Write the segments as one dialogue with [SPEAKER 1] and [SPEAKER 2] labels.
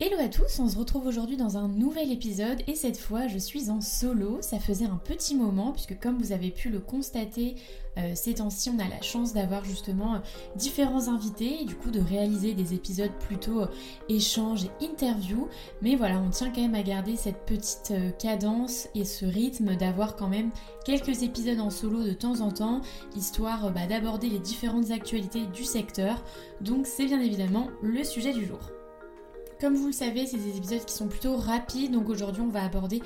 [SPEAKER 1] Hello à tous, on se retrouve aujourd'hui dans un nouvel épisode et cette fois je suis en solo. Ça faisait un petit moment puisque comme vous avez pu le constater euh, ces temps-ci on a la chance d'avoir justement euh, différents invités et du coup de réaliser des épisodes plutôt euh, échanges et interviews. Mais voilà, on tient quand même à garder cette petite cadence et ce rythme d'avoir quand même quelques épisodes en solo de temps en temps histoire bah, d'aborder les différentes actualités du secteur. Donc c'est bien évidemment le sujet du jour. Comme vous le savez, c'est des épisodes qui sont plutôt rapides, donc aujourd'hui on va aborder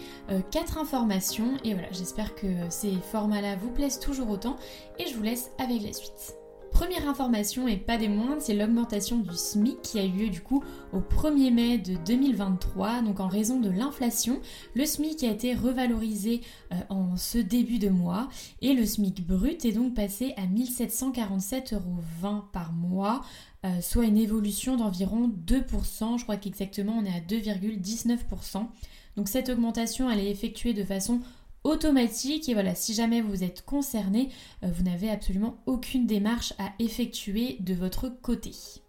[SPEAKER 1] 4 euh, informations et voilà, j'espère que ces formats-là vous plaisent toujours autant et je vous laisse avec la suite. Première information et pas des moindres, c'est l'augmentation du SMIC qui a eu lieu du coup au 1er mai de 2023. Donc en raison de l'inflation, le SMIC a été revalorisé euh, en ce début de mois et le SMIC brut est donc passé à 1747,20€ par mois euh, soit une évolution d'environ 2%, je crois qu'exactement on est à 2,19%. Donc cette augmentation elle est effectuée de façon automatique et voilà si jamais vous êtes concerné euh, vous n'avez absolument aucune démarche à effectuer de votre côté.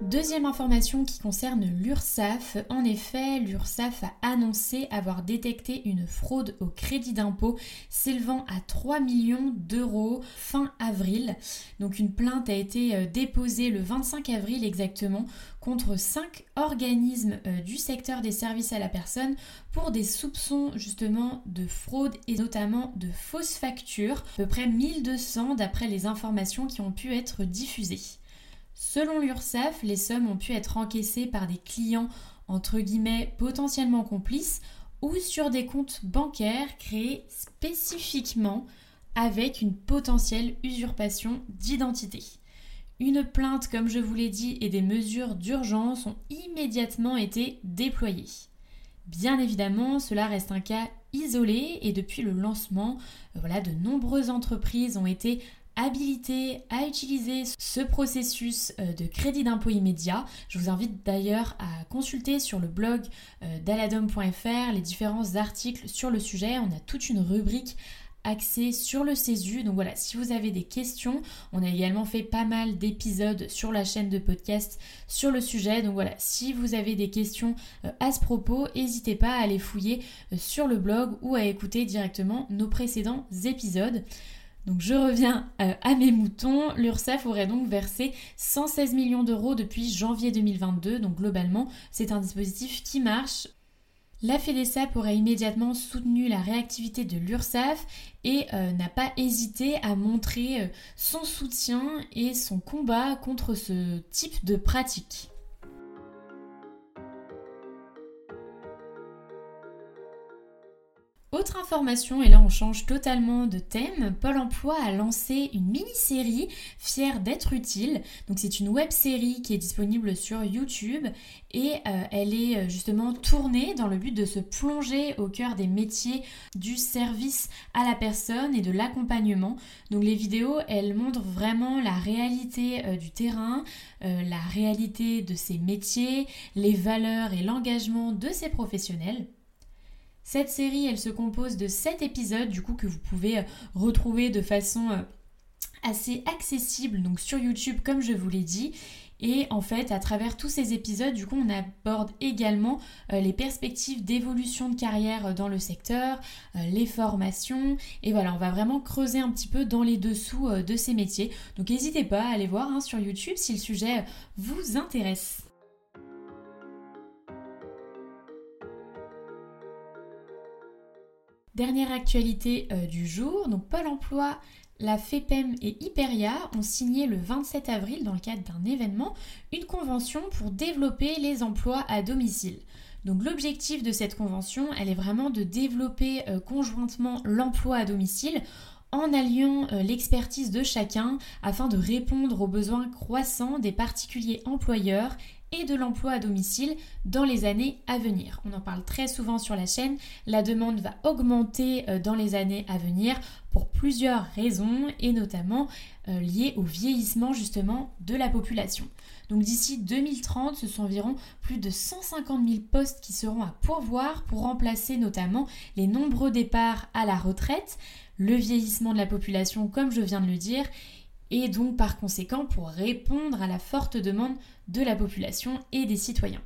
[SPEAKER 1] Deuxième information qui concerne l'URSSAF. En effet, l'URSSAF a annoncé avoir détecté une fraude au crédit d'impôt s'élevant à 3 millions d'euros fin avril. Donc une plainte a été euh, déposée le 25 avril exactement contre 5 organismes euh, du secteur des services à la personne pour des soupçons justement de fraude et notamment de fausses factures, à peu près 1200 d'après les informations qui ont pu être diffusées. Selon l'URSSAF, les sommes ont pu être encaissées par des clients entre guillemets potentiellement complices ou sur des comptes bancaires créés spécifiquement avec une potentielle usurpation d'identité. Une plainte, comme je vous l'ai dit, et des mesures d'urgence ont immédiatement été déployées. Bien évidemment, cela reste un cas isolé et depuis le lancement, de nombreuses entreprises ont été habilité à utiliser ce processus euh, de crédit d'impôt immédiat. Je vous invite d'ailleurs à consulter sur le blog euh, d'aladom.fr les différents articles sur le sujet. On a toute une rubrique axée sur le CESU. Donc voilà, si vous avez des questions, on a également fait pas mal d'épisodes sur la chaîne de podcast sur le sujet. Donc voilà, si vous avez des questions euh, à ce propos, n'hésitez pas à aller fouiller sur le blog ou à écouter directement nos précédents épisodes. Donc je reviens euh, à mes moutons. L'URSSAF aurait donc versé 116 millions d'euros depuis janvier 2022. Donc globalement, c'est un dispositif qui marche. La FEDESAP aurait immédiatement soutenu la réactivité de l'URSSAF et euh, n'a pas hésité à montrer euh, son soutien et son combat contre ce type de pratique. Autre information, et là on change totalement de thème, Pôle Emploi a lancé une mini-série Fier d'être utile. Donc c'est une web série qui est disponible sur YouTube et euh, elle est euh, justement tournée dans le but de se plonger au cœur des métiers du service à la personne et de l'accompagnement. Donc les vidéos, elles montrent vraiment la réalité euh, du terrain, la réalité de ces métiers, les valeurs et l'engagement de ces professionnels. Cette série, elle se compose de 7 épisodes, du coup, que vous pouvez euh, retrouver de façon euh, assez accessible, donc sur YouTube, comme je vous l'ai dit. Et en fait, à travers tous ces épisodes, du coup, on aborde également euh, les perspectives d'évolution de carrière dans le secteur, les formations. Et voilà, on va vraiment creuser un petit peu dans les dessous de ces métiers. Donc n'hésitez pas à aller voir hein, sur YouTube si le sujet vous intéresse. Dernière actualité euh, du jour, donc Pôle emploi, la FEPEM et Hyperia ont signé le 27 avril dans le cadre d'un événement une convention pour développer les emplois à domicile. Donc l'objectif de cette convention, elle est vraiment de développer euh, conjointement l'emploi à domicile en alliant euh, l'expertise de chacun afin de répondre aux besoins croissants des particuliers employeurs et de l'emploi à domicile dans les années à venir. On en parle très souvent sur la chaîne, la demande va augmenter euh, dans les années à venir pour plusieurs raisons et notamment euh, liées au vieillissement justement de la population. Donc d'ici 2030, ce sont environ plus de 150 000 postes qui seront à pourvoir pour remplacer notamment les nombreux départs à la retraite, le vieillissement de la population comme je viens de le dire, et donc par conséquent pour répondre à la forte demande de la population et des citoyens.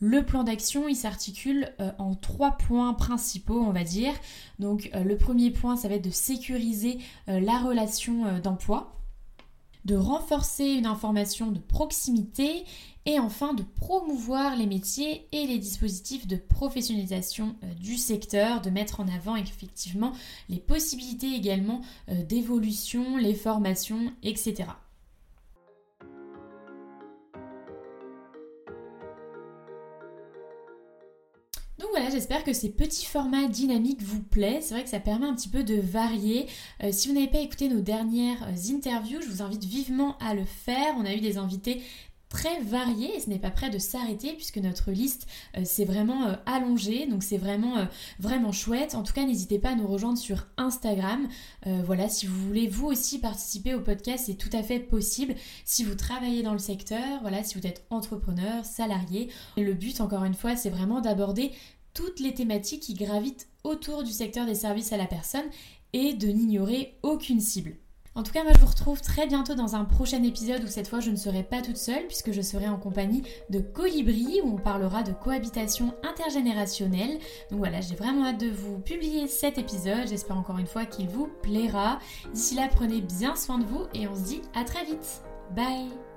[SPEAKER 1] Le plan d'action, il s'articule euh, en trois points principaux, on va dire. Donc euh, le premier point, ça va être de sécuriser euh, la relation d'emploi de renforcer une information de proximité et enfin de promouvoir les métiers et les dispositifs de professionnalisation euh, du secteur, de mettre en avant effectivement les possibilités également euh, d'évolution, les formations, etc. voilà, j'espère que ces petits formats dynamiques vous plaisent. C'est vrai que ça permet un petit peu de varier. Euh, si vous n'avez pas écouté nos dernières euh, interviews, je vous invite vivement à le faire. On a eu des invités très variés et ce n'est pas prêt de s'arrêter puisque notre liste euh, s'est vraiment allongée donc c'est vraiment vraiment chouette en tout cas n'hésitez pas à nous rejoindre sur Instagram voilà si vous voulez vous aussi participer au podcast c'est tout à fait possible si vous travaillez dans le secteur voilà si vous êtes entrepreneur salarié le but encore une fois c'est vraiment d'aborder toutes les thématiques qui gravitent autour du secteur des services à la personne et de n'ignorer aucune cible. En tout cas, moi je vous retrouve très bientôt dans un prochain épisode où cette fois je ne serai pas toute seule puisque je serai en compagnie de Colibri où on parlera de cohabitation intergénérationnelle. Donc voilà, j'ai vraiment hâte de vous publier cet épisode. J'espère encore une fois qu'il vous plaira. D'ici là, prenez bien soin de vous et on se dit à très vite. Bye